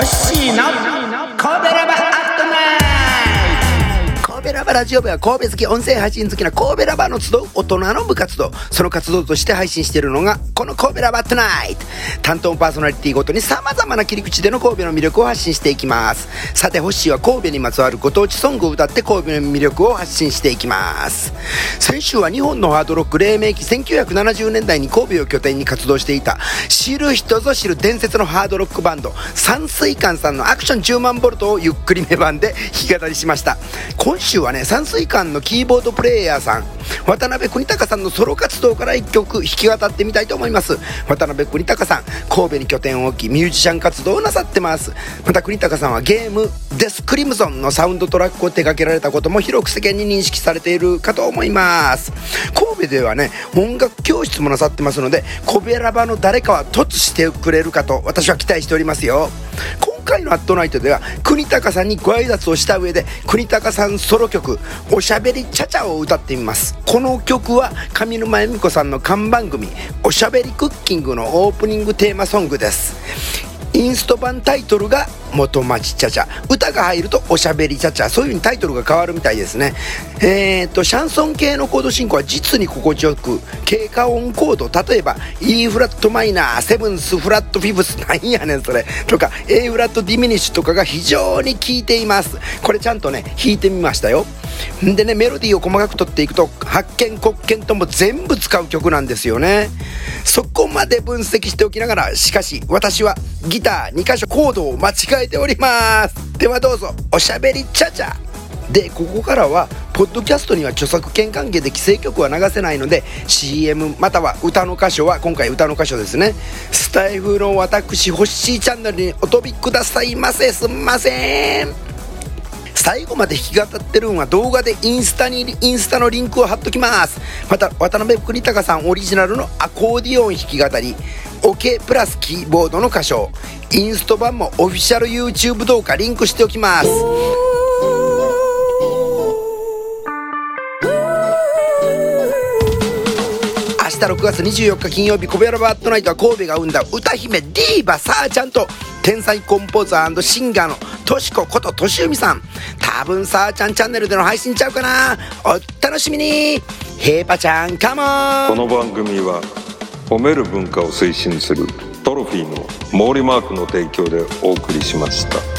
ッシーの神戸ラバアットナイ神戸ラバラジオ部は神戸好き音声配信好きな神戸ラバーの集う大人の部活動。その活動として配信しているのがこの神戸ラバートナイト。担当パーソナリティごとに様々な切り口での神戸の魅力を発信していきます。さてホッシーは神戸にまつわるご当地ソングを歌って神戸の魅力を発信していきます。先週は日本のハードロック黎明期1970年代に神戸を拠点に活動していた知る人ぞ知る伝説のハードロックバンド山水館さんのアクション10万ボルトをゆっくりめ版で弾き語りしました。今週はね山水館のキーボードプレイヤーさん渡辺邦隆さんのソロ活動から1曲弾き語ってみたいと思います。渡辺邦隆さん神戸に拠点を置きミュージシャン活動をなさってます。また邦隆さんはゲームデスクリムゾンのサウンドトラックを手掛けられたことも広く世間に認識されているかと思います。神戸ではね音楽教室もなさってますので神戸ラバの誰かは突してくれるかと私は期待しておりますよ。回の「アットナイト」では国高さんにご挨拶をした上で国高さんソロ曲「おしゃべりちゃちゃ」を歌ってみます。この曲は上沼恵美子さんの看板組「おしゃべりクッキング」のオープニングテーマソングです。インスト版タイトルが元町ちゃちゃ歌が入るとおしゃべりちゃちゃそういう風にタイトルが変わるみたいですね。えー、っとシャンソン系のコード進行は実に心地よく経過音コード。例えば E フラットマイナーセブンスフラットフィフス。なんやねんそれ。とか A フラットディミニッシュとかが非常に効いています。これちゃんとね弾いてみましたよ。でねメロディーを細かく取っていくと発見黒鍵とも全部使う曲なんですよね。そこまで分析しておきながらしかし私はギター2箇所コードを間違えております。ではどうぞおしゃべりちゃちゃ。でここからはポッドキャストには著作権関係で規制曲は流せないので CM または歌の箇所は今回歌の箇所ですね。スタイフの私ホッシーチャンネルにお飛びくださいませ。すんません。最後まで弾き語ってるんは動画でインスタにインスタのリンクを貼っときます。また渡辺邦隆さんオリジナルのアコーディオン弾き語り。オケプラスキーボードの歌唱。インスト版もオフィシャル YouTube 動画リンクしておきます。明日6月24日金曜日小部屋のバットナイトは神戸が生んだ歌姫ディーバサーちゃんと天才コンポーザーシンガーのとしここととしうみさん。多分さーちゃんチャンネルでの配信ちゃうかな。お楽しみに。ヘーパちゃんカモン。この番組は褒める文化を推進するトロフィーの毛利マークの提供でお送りしました。